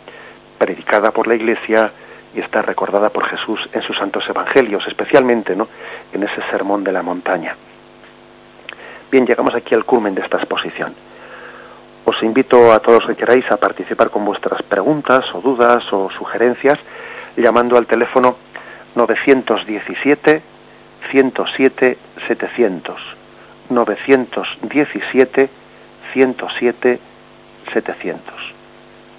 predicada por la Iglesia y está recordada por Jesús en sus santos evangelios, especialmente ¿no? en ese sermón de la montaña. Bien, llegamos aquí al culmen de esta exposición. Os invito a todos los que queráis a participar con vuestras preguntas o dudas o sugerencias llamando al teléfono 917 107 700 917 107 700.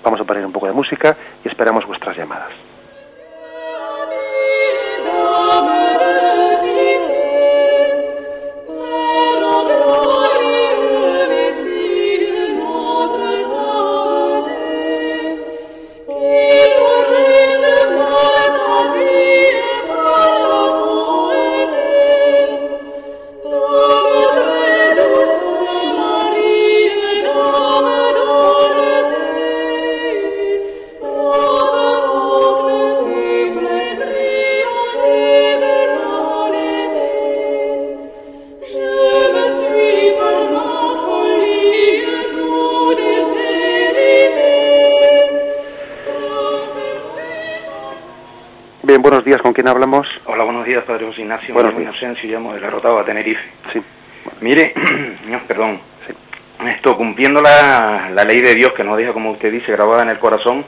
Vamos a poner un poco de música y esperamos vuestras llamadas. Quién hablamos? Hola, buenos días, Padre José Ignacio. Buenos llamo Inocencio, llamo de la Rotava, Tenerife. Sí. Mire, (clears throat) no, perdón, esto cumpliendo la, la ley de Dios que nos deja, como usted dice, grabada en el corazón,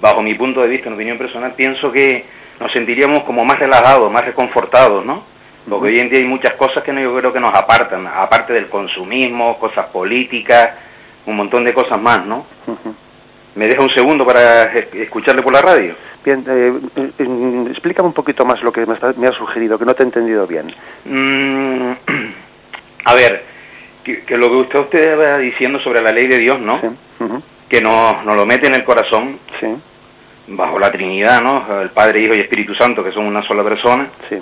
bajo mi punto de vista, en opinión personal, pienso que nos sentiríamos como más relajados, más reconfortados, ¿no? Porque hoy en día hay muchas cosas que no, yo creo que nos apartan, aparte del consumismo, cosas políticas, un montón de cosas más, ¿no? Ujú. ¿Me deja un segundo para es- escucharle por la radio? Bien, eh, explícame un poquito más lo que me, está- me has sugerido, que no te he entendido bien. Mm, a ver, que, que lo que usted, usted va diciendo sobre la ley de Dios, ¿no? Sí. Que nos, nos lo mete en el corazón, Sí. bajo la Trinidad, ¿no? El Padre, Hijo y Espíritu Santo, que son una sola persona, Sí.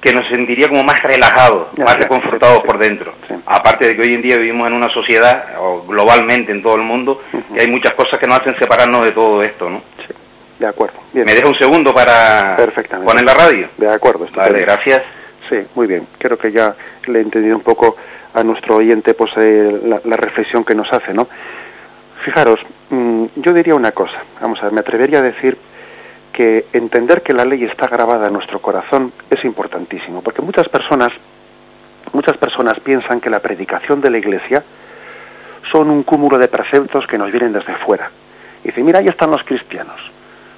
que nos sentiría como más relajados, Ya, más reconfortados por dentro. sí. Aparte de que hoy en día vivimos en una sociedad, o globalmente en todo el mundo, Ujú. que hay muchas cosas que nos hacen separarnos de todo esto, ¿no? De acuerdo. Bien. ¿Me deja un segundo para Perfectamente. poner la radio? De acuerdo. Vale, gracias. Sí, muy bien. Creo que ya le he entendido un poco a nuestro oyente pues eh, la, la reflexión que nos hace, ¿no? Fijaros, mm, yo diría una cosa. Vamos a ver, me atrevería a decir que entender que la ley está grabada en nuestro corazón es importantísimo, porque muchas personas, muchas personas piensan que la predicación de la Iglesia son un cúmulo de preceptos que nos vienen desde fuera. Y dice, mira, ahí están los cristianos.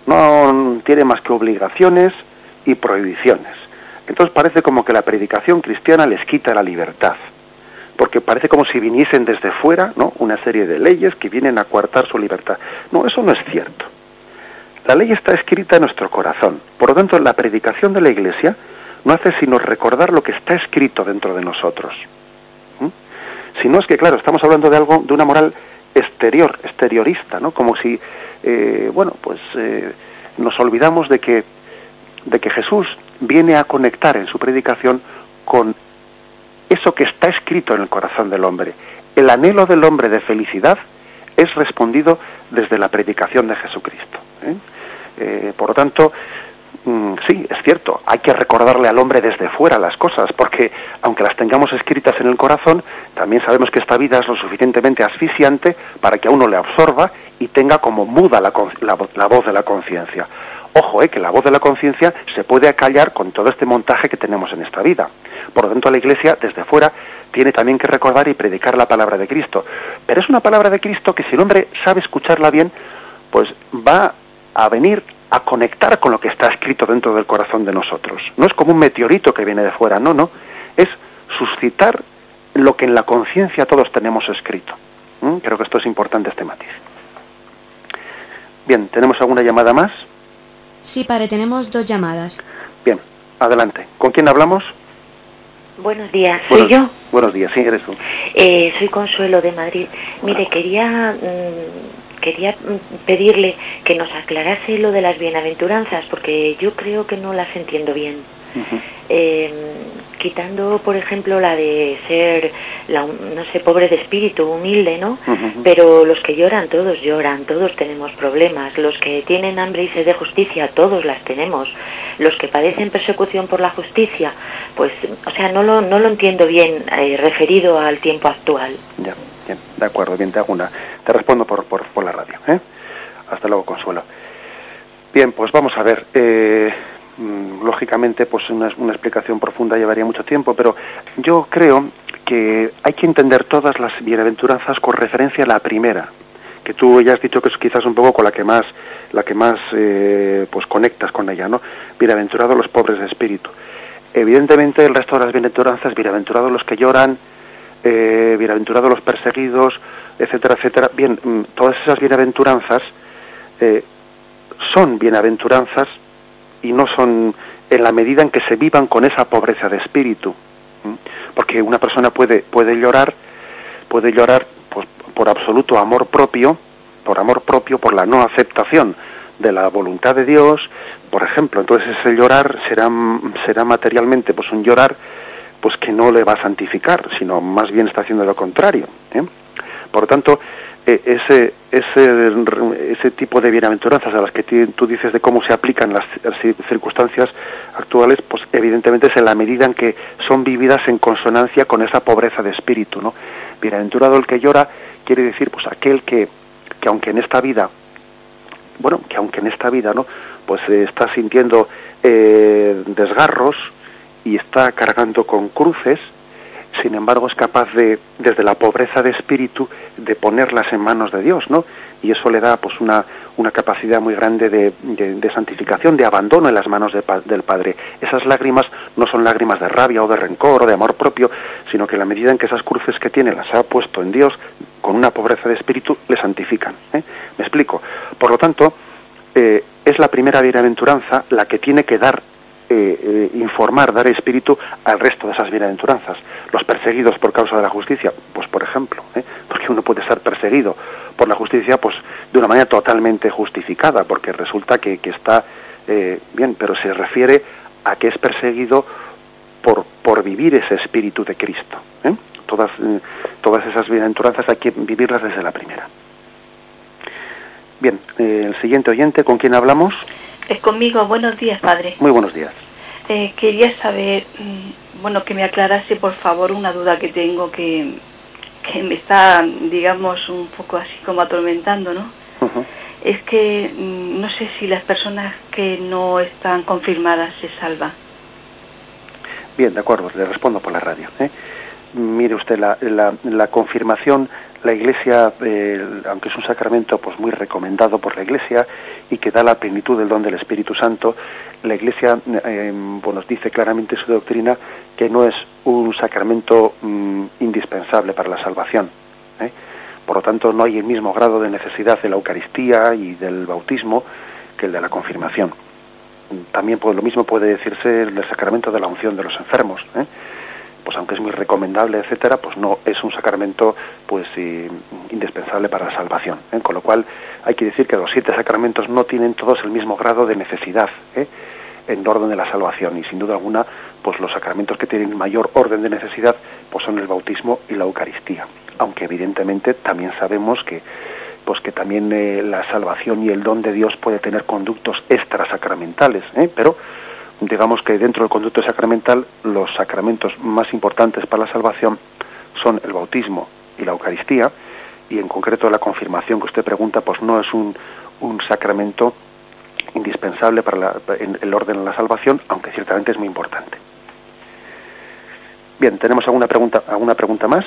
No tienen más que obligaciones y prohibiciones. Entonces parece como que la predicación cristiana les quita la libertad, porque parece como si viniesen desde fuera, ¿no? Una serie de leyes que vienen a coartar su libertad. No, eso no es cierto. La ley está escrita en nuestro corazón. Por lo tanto, la predicación de la Iglesia no hace sino recordar lo que está escrito dentro de nosotros. ¿Mm? Si no es que, claro, estamos hablando de algo, de una moral exterior, exteriorista, ¿no? Como si, eh, bueno, pues eh, nos olvidamos de que, de que Jesús viene a conectar en su predicación con eso que está escrito en el corazón del hombre. El anhelo del hombre de felicidad es respondido desde la predicación de Jesucristo. ¿eh? Por lo tanto, sí, es cierto, hay que recordarle al hombre desde fuera las cosas, porque aunque las tengamos escritas en el corazón, también sabemos que esta vida es lo suficientemente asfixiante para que a uno le absorba y tenga como muda la, la voz de la conciencia. Ojo, eh, que la voz de la conciencia se puede acallar con todo este montaje que tenemos en esta vida. Por lo tanto, la Iglesia, desde fuera, tiene también que recordar y predicar la palabra de Cristo. Pero es una palabra de Cristo que si el hombre sabe escucharla bien, pues va a venir a conectar con lo que está escrito dentro del corazón de nosotros. No es como un meteorito que viene de fuera, no, no. Es suscitar lo que en la conciencia todos tenemos escrito. ¿Mm? Creo que esto es importante, este matiz. Bien, ¿tenemos alguna llamada más? Sí, padre, tenemos dos llamadas. Bien, adelante. ¿Con quién hablamos? Buenos días, soy Buenos- yo. Buenos días, sí, eres tú. Eh, soy Consuelo de Madrid. Mire, quería mm, quería mm, pedirle que nos aclarase lo de las bienaventuranzas, porque yo creo que no las entiendo bien. Eh, quitando, por ejemplo, la de ser, la, no sé, pobre de espíritu, humilde, ¿no? Pero los que lloran, todos lloran, todos tenemos problemas. Los que tienen hambre y sed de justicia, todos las tenemos. Los que padecen persecución por la justicia, pues, o sea, no lo, no lo entiendo bien eh, referido al tiempo actual. Ya, bien, de acuerdo, bien, te hago una. Te respondo por, por, por la radio, ¿eh? Hasta luego, Consuelo. Bien, pues vamos a ver. eh, lógicamente, pues una, una explicación profunda llevaría mucho tiempo, pero yo creo que hay que entender todas las bienaventuranzas con referencia a la primera, que tú ya has dicho que es quizás un poco con la que más, la que más, eh, pues conectas con ella, ¿no? Bienaventurados los pobres de espíritu. Evidentemente, el resto de las bienaventuranzas, bienaventurados los que lloran, eh, bienaventurados los perseguidos, etcétera, etcétera. Bien, mm, todas esas bienaventuranzas eh, son bienaventuranzas y no son en la medida en que se vivan con esa pobreza de espíritu. Porque una persona puede, puede llorar, puede llorar pues, por absoluto amor propio, por amor propio, por la no aceptación de la voluntad de Dios, por ejemplo. Entonces ese llorar será, será materialmente pues un llorar pues que no le va a santificar, sino más bien está haciendo lo contrario. ¿eh? Por lo tanto, ese, ese, ese tipo de bienaventuranzas a las que tú dices de cómo se aplican las, circunstancias actuales, pues evidentemente es en la medida en que son vividas en consonancia con esa pobreza de espíritu, ¿no? Bienaventurado el que llora quiere decir pues aquel que, que aunque en esta vida bueno, que aunque en esta vida no pues está sintiendo desgarros y está cargando con cruces, sin embargo es capaz de, desde la pobreza de espíritu, de ponerlas en manos de Dios, ¿no? Y eso le da pues una, una capacidad muy grande de, de, santificación, de abandono en las manos del Padre. Esas lágrimas no son lágrimas de rabia o de rencor o de amor propio, sino que en la medida en que esas cruces que tiene las ha puesto en Dios, con una pobreza de espíritu, le santifican. ¿eh? Me explico. Por lo tanto, eh, es la primera bienaventuranza la que tiene que dar eh, eh, informar, dar espíritu al resto de esas bienaventuranzas. Los perseguidos por causa de la justicia, pues por ejemplo, ¿eh? porque uno puede ser perseguido por la justicia, pues de una manera totalmente justificada, porque resulta que, que está bien, pero se refiere a que es perseguido por, por vivir ese espíritu de Cristo. Todas, todas esas bienaventuranzas hay que vivirlas desde la primera. Bien, el siguiente oyente, ¿con quién hablamos? Es conmigo. Buenos días, padre. Muy buenos días. Eh, quería saber, mm, bueno, que me aclarase por favor una duda que tengo que, que me está, digamos, un poco así como atormentando, ¿no? Es que mm, no sé si las personas que no están confirmadas se salvan. Bien, de acuerdo, le respondo por la radio. ¿eh? Mire usted, la, la, la confirmación la Iglesia, eh, aunque es un sacramento pues muy recomendado por la Iglesia y que da la plenitud del don del Espíritu Santo, la Iglesia eh, nos dice claramente su doctrina que no es un sacramento mm, indispensable para la salvación. ¿eh? Por lo tanto, no hay el mismo grado de necesidad de la Eucaristía y del bautismo que el de la confirmación. También pues, lo mismo puede decirse del sacramento de la unción de los enfermos. ¿eh? Pues aunque es muy recomendable, etcétera, pues no es un sacramento pues indispensable para la salvación. ¿eh? Con lo cual hay que decir que los siete sacramentos no tienen todos el mismo grado de necesidad ¿eh? en orden de la salvación y sin duda alguna pues los sacramentos que tienen mayor orden de necesidad pues son el bautismo y la Eucaristía. Aunque evidentemente también sabemos que pues que también eh, la salvación y el don de Dios puede tener conductos extrasacramentales, ¿eh? pero digamos que dentro del conducto sacramental los sacramentos más importantes para la salvación son el bautismo y la Eucaristía, y en concreto la confirmación que usted pregunta, pues no es un, un sacramento indispensable para la, el orden de la salvación, aunque ciertamente es muy importante. Bien, ¿tenemos alguna pregunta, alguna pregunta más?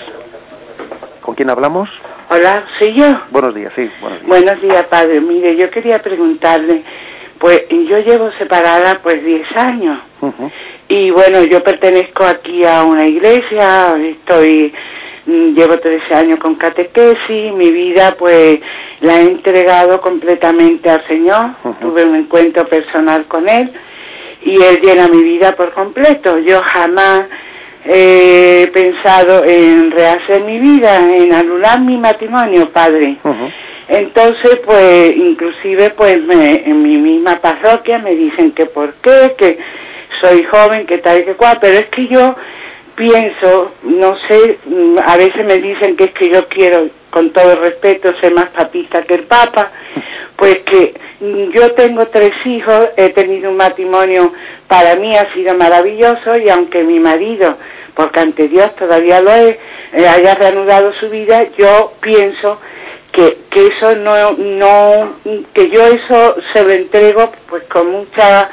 ¿Con quién hablamos? Hola, ¿soy yo? Buenos días, sí, buenos días. Buenos días, padre. Mire, yo quería preguntarle, pues yo llevo separada pues 10 años. Y bueno, yo pertenezco aquí a una iglesia, estoy mm, llevo 13 años con catequesis, mi vida pues la he entregado completamente al Señor, tuve un encuentro personal con Él y Él llena mi vida por completo. Yo jamás he pensado en rehacer mi vida, en anular mi matrimonio, Padre. Entonces, pues, inclusive, pues, me, en mi misma parroquia me dicen que por qué, que soy joven, que tal y que cual, pero es que yo pienso, no sé, a veces me dicen que es que yo quiero, con todo respeto, ser más papista que el Papa, pues que yo tengo tres hijos, he tenido un matrimonio, para mí ha sido maravilloso y aunque mi marido, porque ante Dios todavía lo es, eh, haya reanudado su vida, yo pienso que, que eso no, no, que yo eso se lo entrego pues con mucha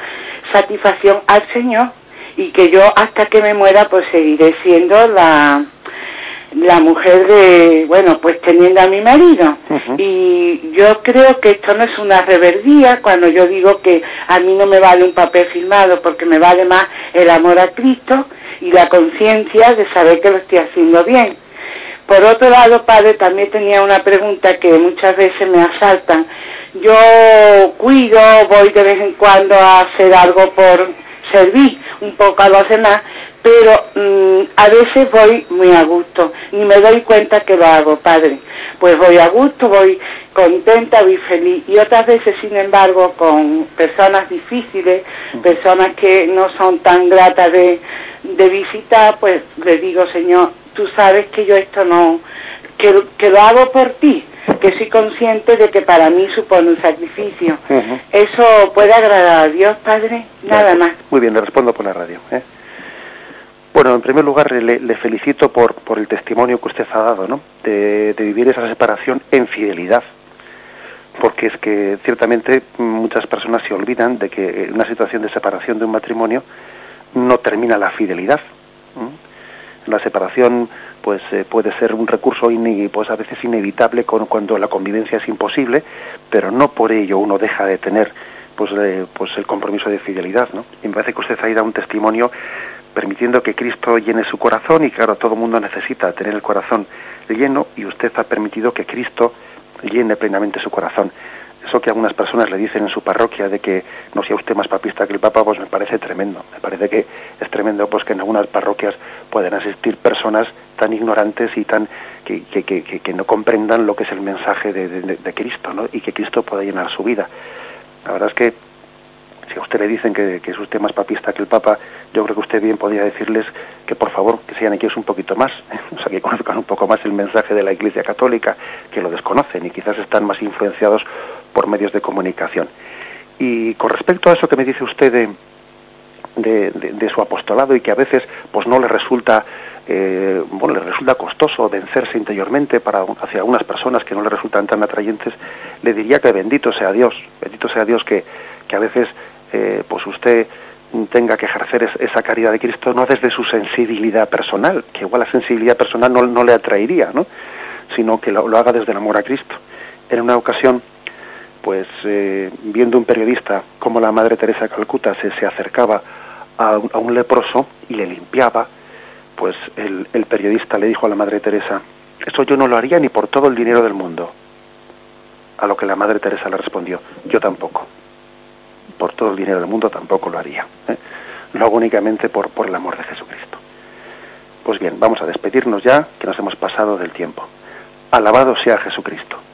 satisfacción al Señor y que yo hasta que me muera pues seguiré siendo la, la mujer de, bueno, pues teniendo a mi marido. Y yo creo que esto no es una reverdía cuando yo digo que a mí no me vale un papel firmado porque me vale más el amor a Cristo y la conciencia de saber que lo estoy haciendo bien. Por otro lado, padre, también tenía una pregunta que muchas veces me asaltan. Yo cuido, voy de vez en cuando a hacer algo por servir un poco a los demás, pero mm, a veces voy muy a gusto, ni me doy cuenta que lo hago, padre. Pues voy a gusto, voy contenta, voy feliz. Y otras veces, sin embargo, con personas difíciles, personas que no son tan gratas de, de visitar, pues le digo, Señor, tú sabes que yo esto no, que, que lo hago por ti, que soy consciente de que para mí supone un sacrificio. ¿Eso puede agradar a Dios, Padre? Nada más. Muy bien, le respondo por la radio. ¿eh? Bueno, en primer lugar le, felicito por, por el testimonio que usted ha dado, ¿no? De, vivir esa separación en fidelidad. porque es que ciertamente muchas personas se olvidan de que en una situación de separación de un matrimonio no termina la fidelidad. La separación pues eh, puede ser un recurso pues a veces inevitable cuando la convivencia es imposible, pero no por ello uno deja de tener pues, eh, pues el compromiso de fidelidad, ¿no? Y me parece que usted ha dado un testimonio permitiendo que Cristo llene su corazón y claro, todo el mundo necesita tener el corazón lleno y usted ha permitido que Cristo llene plenamente su corazón. Eso que algunas personas le dicen en su parroquia de que no sea usted más papista que el Papa, pues me parece tremendo. Me parece que es tremendo pues que en algunas parroquias pueden asistir personas tan ignorantes y tan que, que, que, que no comprendan lo que es el mensaje de, de, Cristo, ¿no? Y que Cristo pueda llenar su vida. La verdad es que si a usted le dicen que, que, es usted más papista que el Papa, yo creo que usted bien podría decirles que por favor que sean ellos un poquito más, (laughs) o sea, que conozcan un poco más el mensaje de la Iglesia Católica, que lo desconocen y quizás están más influenciados por medios de comunicación. Y con respecto a eso que me dice usted de, de, su apostolado y que a veces pues no le resulta eh, bueno le resulta costoso vencerse interiormente para hacia algunas personas que no le resultan tan atrayentes le diría que bendito sea Dios bendito sea Dios que, que a veces eh, pues usted tenga que ejercer esa caridad de Cristo no desde su sensibilidad personal, que igual la sensibilidad personal no, no le atraería, ¿no? sino que lo, haga desde el amor a Cristo. En una ocasión, pues eh, viendo un periodista como la Madre Teresa de Calcuta se, se acercaba a un, leproso y le limpiaba, pues el, periodista le dijo a la Madre Teresa, eso yo no lo haría ni por todo el dinero del mundo. A lo que la Madre Teresa le respondió, yo tampoco por todo el dinero del mundo tampoco lo haría. ¿eh? Lo hago únicamente por, por el amor de Jesucristo. Pues bien, vamos a despedirnos ya, que nos hemos pasado del tiempo. Alabado sea Jesucristo.